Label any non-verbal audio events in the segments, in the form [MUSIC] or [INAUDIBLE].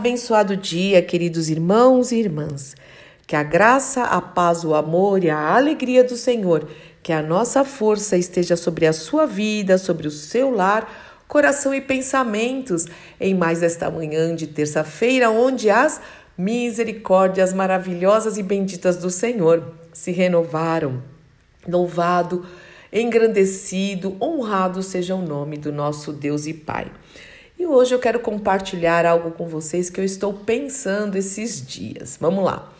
Abençoado dia, queridos irmãos e irmãs. Que a graça, a paz, o amor e a alegria do Senhor, que a nossa força esteja sobre a sua vida, sobre o seu lar, coração e pensamentos em mais esta manhã de terça-feira, onde as misericórdias maravilhosas e benditas do Senhor se renovaram. Louvado, engrandecido, honrado seja o nome do nosso Deus e Pai. E hoje eu quero compartilhar algo com vocês que eu estou pensando esses dias. Vamos lá.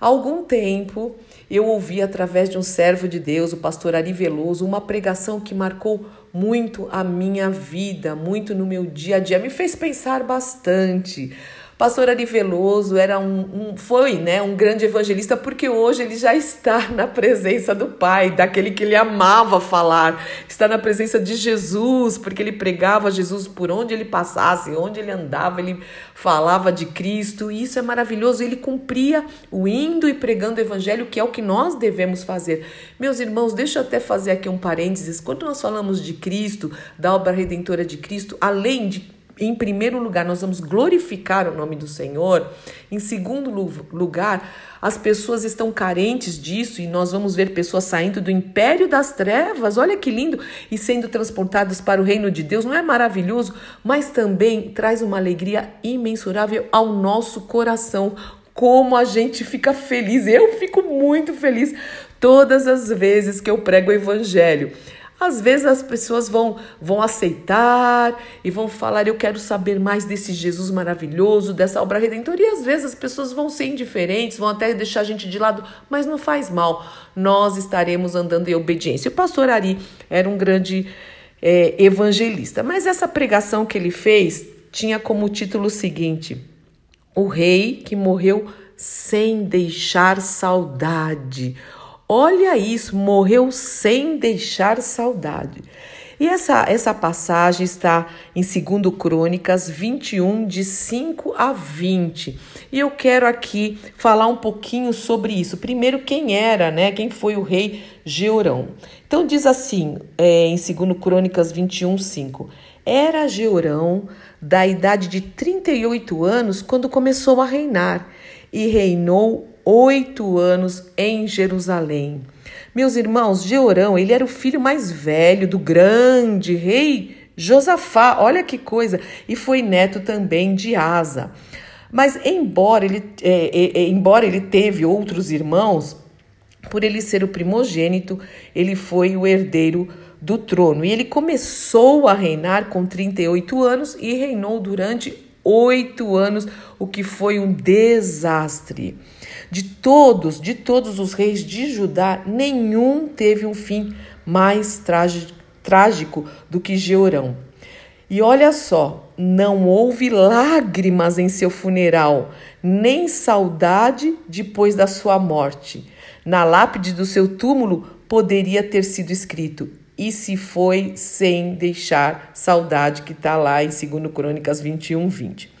Há algum tempo eu ouvi através de um servo de Deus, o pastor Ari Veloso, uma pregação que marcou muito a minha vida, muito no meu dia a dia, me fez pensar bastante. Pastor Ari Veloso era um, um, foi né, um grande evangelista porque hoje ele já está na presença do Pai, daquele que ele amava falar, está na presença de Jesus, porque ele pregava Jesus por onde ele passasse, onde ele andava, ele falava de Cristo, e isso é maravilhoso. Ele cumpria o indo e pregando o evangelho, que é o que nós devemos fazer. Meus irmãos, deixa eu até fazer aqui um parênteses. Quando nós falamos de Cristo, da obra redentora de Cristo, além de em primeiro lugar, nós vamos glorificar o nome do Senhor. Em segundo lugar, as pessoas estão carentes disso e nós vamos ver pessoas saindo do império das trevas. Olha que lindo! E sendo transportadas para o reino de Deus. Não é maravilhoso? Mas também traz uma alegria imensurável ao nosso coração. Como a gente fica feliz. Eu fico muito feliz todas as vezes que eu prego o evangelho. Às vezes as pessoas vão, vão aceitar e vão falar: Eu quero saber mais desse Jesus maravilhoso, dessa obra redentora. E às vezes as pessoas vão ser indiferentes, vão até deixar a gente de lado, mas não faz mal. Nós estaremos andando em obediência. O pastor Ari era um grande é, evangelista, mas essa pregação que ele fez tinha como título o seguinte: O rei que morreu sem deixar saudade. Olha isso, morreu sem deixar saudade. E essa, essa passagem está em 2 Crônicas 21, de 5 a 20. E eu quero aqui falar um pouquinho sobre isso. Primeiro, quem era, né? Quem foi o rei Georão? Então, diz assim, é, em 2 Crônicas 21, 5. Era Georão da idade de 38 anos quando começou a reinar e reinou oito anos em Jerusalém. Meus irmãos, Jeorão, ele era o filho mais velho do grande rei Josafá, olha que coisa, e foi neto também de Asa. Mas embora ele, é, é, é, embora ele teve outros irmãos, por ele ser o primogênito, ele foi o herdeiro do trono. E ele começou a reinar com 38 anos e reinou durante oito anos, o que foi um desastre. De todos, de todos os reis de Judá, nenhum teve um fim mais trágico do que Jeorão. E olha só, não houve lágrimas em seu funeral, nem saudade depois da sua morte. Na lápide do seu túmulo poderia ter sido escrito: E se foi sem deixar saudade, que está lá em 2 Crônicas 21, 20.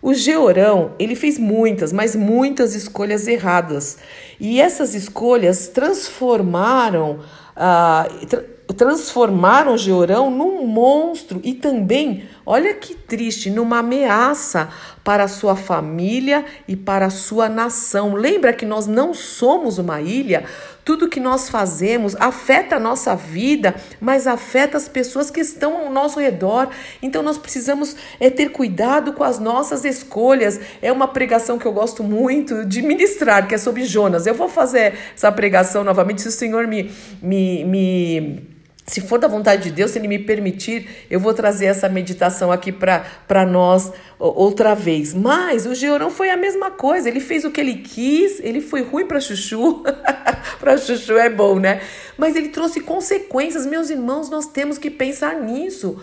O Georão, ele fez muitas, mas muitas escolhas erradas. E essas escolhas transformaram, uh, tra transformaram Georão num monstro e também, olha que triste, numa ameaça para a sua família e para a sua nação. Lembra que nós não somos uma ilha? Tudo que nós fazemos afeta a nossa vida, mas afeta as pessoas que estão ao nosso redor. Então nós precisamos é, ter cuidado com as nossas escolhas. É uma pregação que eu gosto muito de ministrar, que é sobre Jonas. Eu vou fazer essa pregação novamente se o Senhor me, me, me se for da vontade de Deus, se Ele me permitir, eu vou trazer essa meditação aqui para nós outra vez. Mas o Georão foi a mesma coisa, ele fez o que ele quis, ele foi ruim para Chuchu, [LAUGHS] para Chuchu é bom, né? Mas ele trouxe consequências, meus irmãos, nós temos que pensar nisso.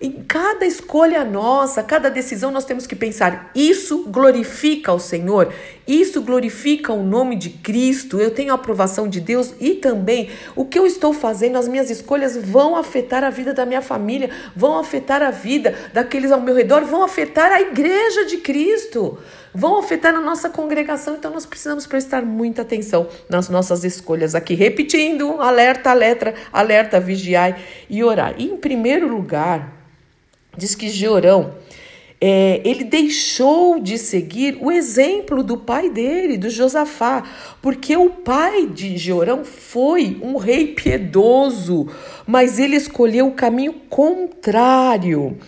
Em cada escolha nossa, cada decisão, nós temos que pensar: isso glorifica o Senhor, isso glorifica o nome de Cristo, eu tenho a aprovação de Deus? E também o que eu estou fazendo, as minhas escolhas vão afetar a vida da minha família, vão afetar a vida daqueles ao meu redor, vão afetar a igreja de Cristo, vão afetar a nossa congregação, então nós precisamos prestar muita atenção nas nossas escolhas. Aqui. Repetindo, alerta, alerta, alerta, vigiai e orar. E em primeiro lugar, Diz que Georão, é, ele deixou de seguir o exemplo do pai dele, do Josafá, porque o pai de Jeorão foi um rei piedoso, mas ele escolheu o caminho contrário.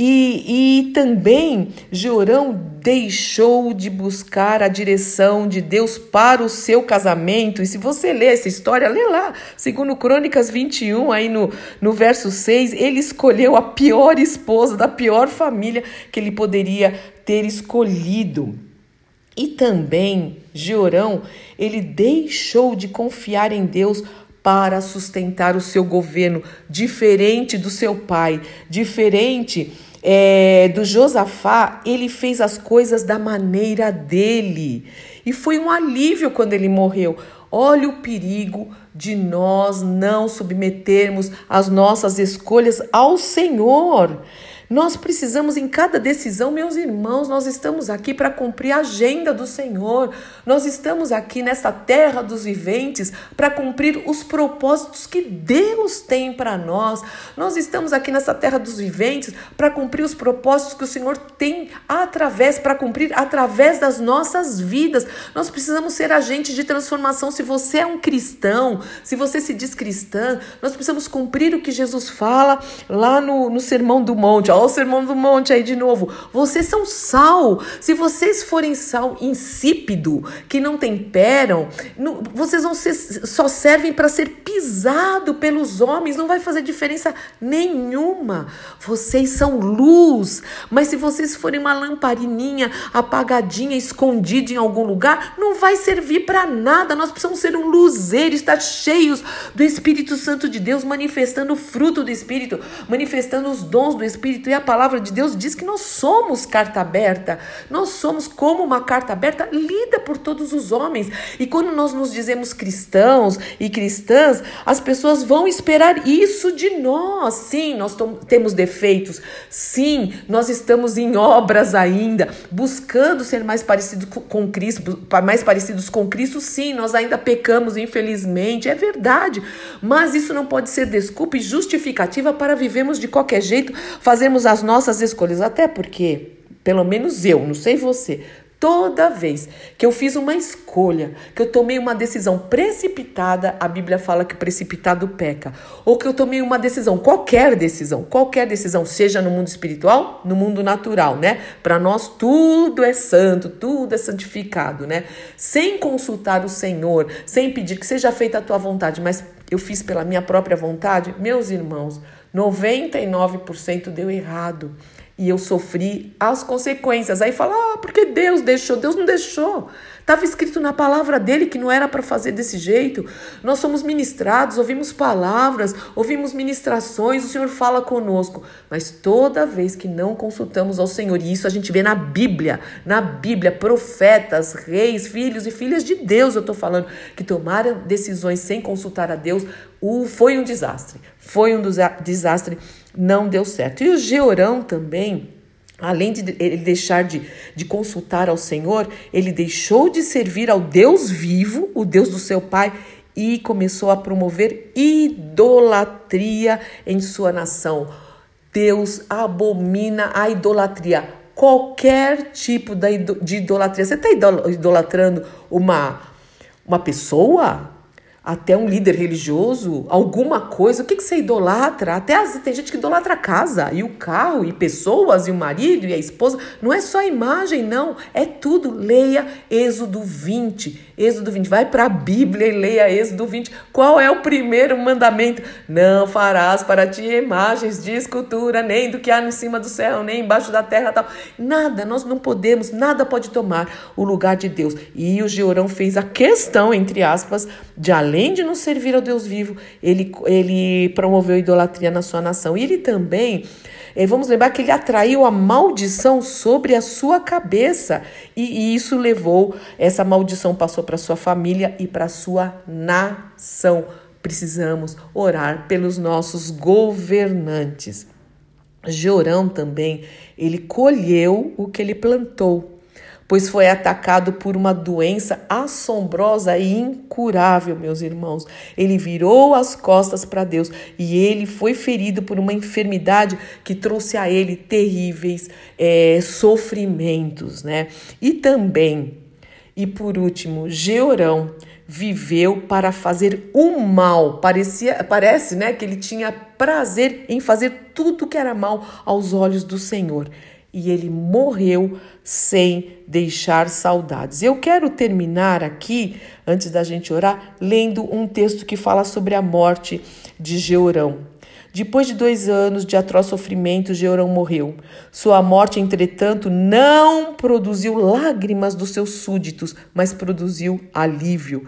E, e também Jeorão deixou de buscar a direção de Deus para o seu casamento. E se você ler essa história, lê lá, segundo Crônicas 21, aí no, no verso 6, ele escolheu a pior esposa da pior família que ele poderia ter escolhido. E também Jeorão, ele deixou de confiar em Deus para sustentar o seu governo, diferente do seu pai, diferente é, do Josafá, ele fez as coisas da maneira dele. E foi um alívio quando ele morreu. Olha o perigo de nós não submetermos as nossas escolhas ao Senhor. Nós precisamos em cada decisão, meus irmãos, nós estamos aqui para cumprir a agenda do Senhor. Nós estamos aqui nessa terra dos viventes para cumprir os propósitos que Deus tem para nós. Nós estamos aqui nessa terra dos viventes para cumprir os propósitos que o Senhor tem através para cumprir através das nossas vidas. Nós precisamos ser agentes de transformação. Se você é um cristão, se você se diz cristã, nós precisamos cumprir o que Jesus fala lá no, no Sermão do Monte. O sermão do monte aí de novo. Vocês são sal. Se vocês forem sal insípido, que não temperam, não, vocês vão ser, só servem para ser pisado pelos homens. Não vai fazer diferença nenhuma. Vocês são luz. Mas se vocês forem uma lamparininha apagadinha, escondida em algum lugar, não vai servir para nada. Nós precisamos ser um luzeiro, estar cheios do Espírito Santo de Deus, manifestando o fruto do Espírito, manifestando os dons do Espírito e a palavra de Deus diz que nós somos carta aberta. Nós somos como uma carta aberta lida por todos os homens. E quando nós nos dizemos cristãos e cristãs, as pessoas vão esperar isso de nós. Sim, nós temos defeitos. Sim, nós estamos em obras ainda, buscando ser mais parecidos com Cristo, mais parecidos com Cristo. Sim, nós ainda pecamos, infelizmente, é verdade. Mas isso não pode ser desculpa e justificativa para vivermos de qualquer jeito, fazermos fazemos as nossas escolhas, até porque, pelo menos eu, não sei você, Toda vez que eu fiz uma escolha, que eu tomei uma decisão precipitada, a Bíblia fala que precipitado peca. Ou que eu tomei uma decisão, qualquer decisão, qualquer decisão, seja no mundo espiritual, no mundo natural, né? Para nós tudo é santo, tudo é santificado, né? Sem consultar o Senhor, sem pedir que seja feita a tua vontade, mas eu fiz pela minha própria vontade, meus irmãos, 99% deu errado. E eu sofri as consequências. Aí fala, ah, porque Deus deixou? Deus não deixou. Estava escrito na palavra dele que não era para fazer desse jeito. Nós somos ministrados, ouvimos palavras, ouvimos ministrações, o Senhor fala conosco. Mas toda vez que não consultamos ao Senhor, e isso a gente vê na Bíblia, na Bíblia, profetas, reis, filhos e filhas de Deus, eu estou falando, que tomaram decisões sem consultar a Deus, foi um desastre. Foi um desastre não deu certo. E o Georão também, além de ele deixar de, de consultar ao Senhor, ele deixou de servir ao Deus vivo, o Deus do seu pai, e começou a promover idolatria em sua nação. Deus abomina a idolatria. Qualquer tipo de idolatria. Você está idolatrando uma, uma pessoa? Até um líder religioso, alguma coisa, o que, que você idolatra? Até as, tem gente que idolatra a casa, e o carro, e pessoas, e o marido, e a esposa. Não é só a imagem, não. É tudo. Leia Êxodo 20. Êxodo 20. Vai para a Bíblia e leia Êxodo 20. Qual é o primeiro mandamento? Não farás para ti imagens de escultura, nem do que há em cima do céu, nem embaixo da terra. Tal. Nada, nós não podemos, nada pode tomar o lugar de Deus. E o Georão fez a questão, entre aspas, de além de não servir ao Deus vivo, ele, ele promoveu a idolatria na sua nação. E ele também, eh, vamos lembrar que ele atraiu a maldição sobre a sua cabeça. E, e isso levou, essa maldição passou para sua família e para sua nação. Precisamos orar pelos nossos governantes. Jorão também, ele colheu o que ele plantou. pois foi atacado por uma doença assombrosa e incurável, meus irmãos. Ele virou as costas para Deus e ele foi ferido por uma enfermidade que trouxe a ele terríveis é, sofrimentos, né? E também, e por último, Georão viveu para fazer o mal. Parecia, parece, né, que ele tinha prazer em fazer tudo que era mal aos olhos do Senhor. E ele morreu sem deixar saudades. Eu quero terminar aqui, antes da gente orar, lendo um texto que fala sobre a morte de Georão. Depois de dois anos de atroz sofrimento, Georão morreu. Sua morte, entretanto, não produziu lágrimas dos seus súditos, mas produziu alívio.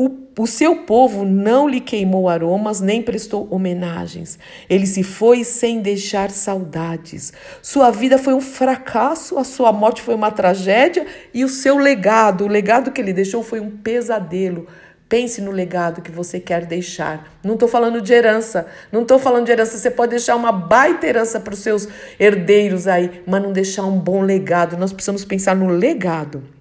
O, o, seu povo não lhe queimou aromas nem prestou homenagens. Ele se foi sem deixar saudades. Sua vida foi um fracasso, a sua morte foi uma tragédia e o seu legado, o legado que ele deixou foi um pesadelo. Pense no legado que você quer deixar. Não estou falando de herança, não estou falando de herança. Você pode deixar uma baita herança para os seus herdeiros aí, mas não deixar um bom legado. Nós precisamos pensar no legado.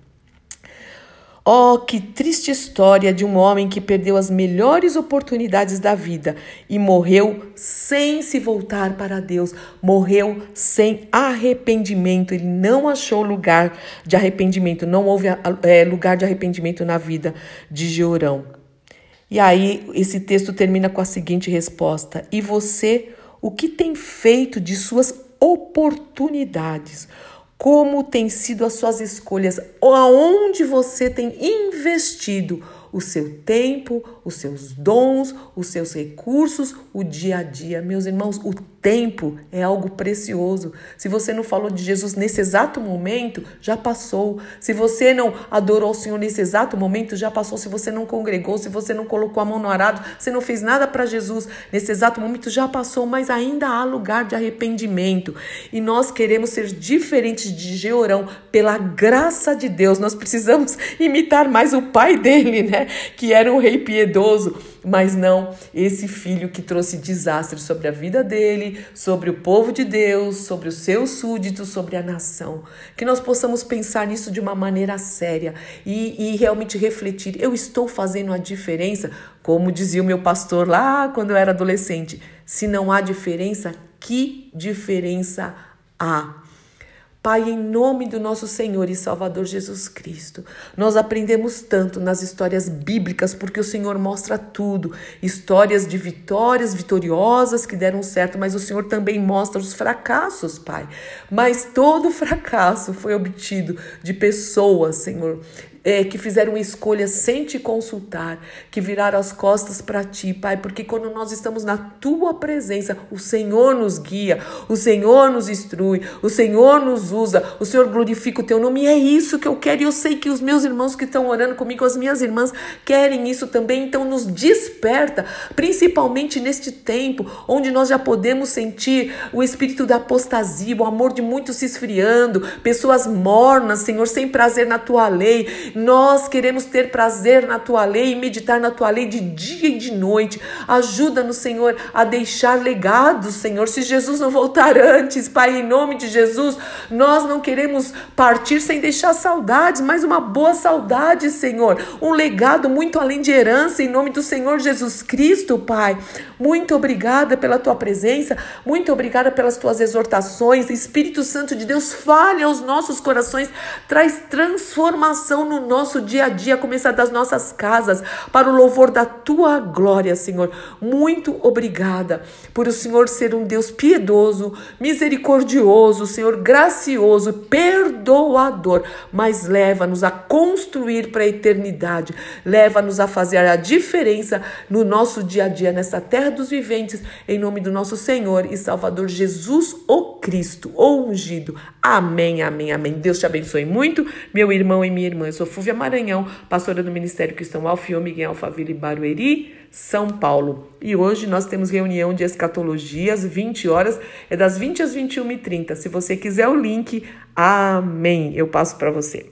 Oh, que triste história de um homem que perdeu as melhores oportunidades da vida e morreu sem se voltar para Deus, morreu sem arrependimento. Ele não achou lugar de arrependimento, não houve é, lugar de arrependimento na vida de Georão. E aí, esse texto termina com a seguinte resposta: E você, o que tem feito de suas oportunidades? Como têm sido as suas escolhas, aonde você tem investido o seu tempo, os seus dons, os seus recursos, o dia a dia. Meus irmãos, o tempo é algo precioso. Se você não falou de Jesus nesse exato momento, já passou. Se você não adorou o Senhor nesse exato momento, já passou. Se você não congregou, se você não colocou a mão no arado, você não fez nada para Jesus nesse exato momento, já passou, mas ainda há lugar de arrependimento. E nós queremos ser diferentes de Georão pela graça de Deus. Nós precisamos imitar mais o pai dele, né? Que era um rei piedoso mas não esse filho que trouxe desastre sobre a vida dele, sobre o povo de Deus, sobre os seus súditos, sobre a nação. Que nós possamos pensar nisso de uma maneira séria e, e realmente refletir: eu estou fazendo a diferença? Como dizia o meu pastor lá quando eu era adolescente: se não há diferença, que diferença há? Pai, em nome do nosso Senhor e Salvador Jesus Cristo, nós aprendemos tanto nas histórias bíblicas, porque o Senhor mostra tudo. Histórias de vitórias vitoriosas que deram certo, mas o Senhor também mostra os fracassos, Pai. Mas todo [LAUGHS] fracasso foi obtido de pessoas, Senhor, é, que fizeram escolhas sem te consultar, que viraram as costas para ti, Pai, porque quando nós estamos na tua presença, o Senhor nos guia, o Senhor nos instrui, o Senhor nos usa, o Senhor glorifica o teu nome, e é isso que eu quero, e eu sei que os meus irmãos que estão orando comigo, as minhas irmãs, querem isso também, então nos desperta, principalmente neste tempo, onde nós já podemos sentir o espírito da apostasia, o amor de muitos se esfriando, pessoas mornas, Senhor, sem prazer na tua lei, nós queremos ter prazer na tua lei e meditar na tua lei de dia e de noite. Ajuda-nos, Senhor, a deixar legados, Senhor. Se Jesus não voltar antes, Pai, em nome de Jesus, nós não queremos partir sem deixar saudades, mas uma boa saudade, Senhor. Um legado muito além de herança, em nome do Senhor Jesus Cristo, Pai. Muito obrigada pela tua presença, muito obrigada pelas tuas exortações. Espírito Santo de Deus, fale aos nossos corações, traz transformação no nosso dia a dia, começar das nossas casas, para o louvor da tua glória, Senhor. Muito obrigada por o Senhor ser um Deus piedoso, misericordioso, Senhor, gracioso, perdoador, mas leva-nos a construir para a eternidade, leva-nos a fazer a diferença no nosso dia a dia, nessa terra dos viventes, em nome do nosso Senhor e Salvador Jesus, o Cristo, o ungido. Amém, amém, amém. Deus te abençoe muito, meu irmão e minha irmã. Eu sou Fúvia Maranhão, pastora do Ministério Cristão Alfiômega em Alphaville, Barueri, São Paulo. E hoje nós temos reunião de escatologia às 20 horas, é das 20 às 21h30. Se você quiser o link, amém. Eu passo para você.